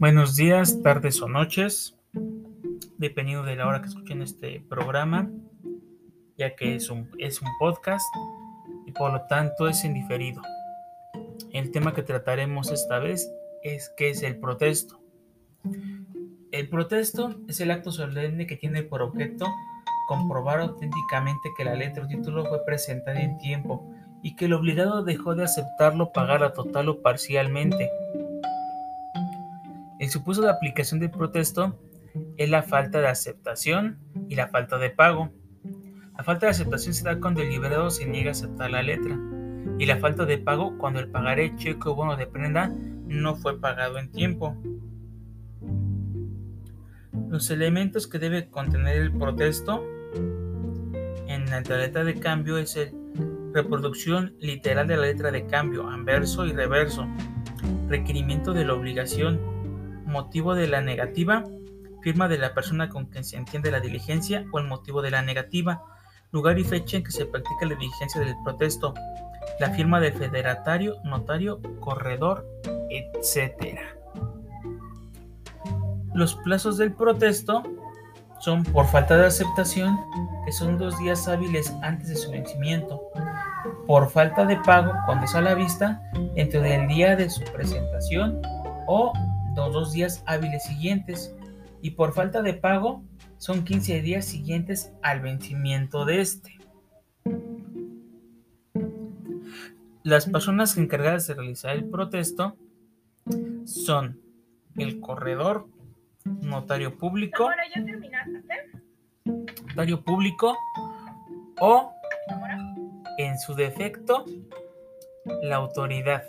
Buenos días, tardes o noches, dependiendo de la hora que escuchen este programa, ya que es un, es un podcast y por lo tanto es indiferido. El tema que trataremos esta vez es qué es el protesto. El protesto es el acto solemne que tiene por objeto comprobar auténticamente que la letra o título fue presentada en tiempo y que el obligado dejó de aceptarlo pagar total o parcialmente el supuesto de aplicación del protesto es la falta de aceptación y la falta de pago. La falta de aceptación se da cuando el liberado se niega a aceptar la letra y la falta de pago cuando el pagaré, cheque o bono de prenda no fue pagado en tiempo. Los elementos que debe contener el protesto en la letra de cambio es el reproducción literal de la letra de cambio, anverso y reverso, requerimiento de la obligación, motivo de la negativa, firma de la persona con quien se entiende la diligencia o el motivo de la negativa, lugar y fecha en que se practica la diligencia del protesto, la firma del federatario, notario, corredor, etc. Los plazos del protesto son por falta de aceptación, que son dos días hábiles antes de su vencimiento, por falta de pago cuando es a la vista, entre el día de su presentación o los dos días hábiles siguientes y por falta de pago son 15 días siguientes al vencimiento de este. Las personas encargadas de realizar el protesto son el corredor, notario público, notario público o, en su defecto, la autoridad.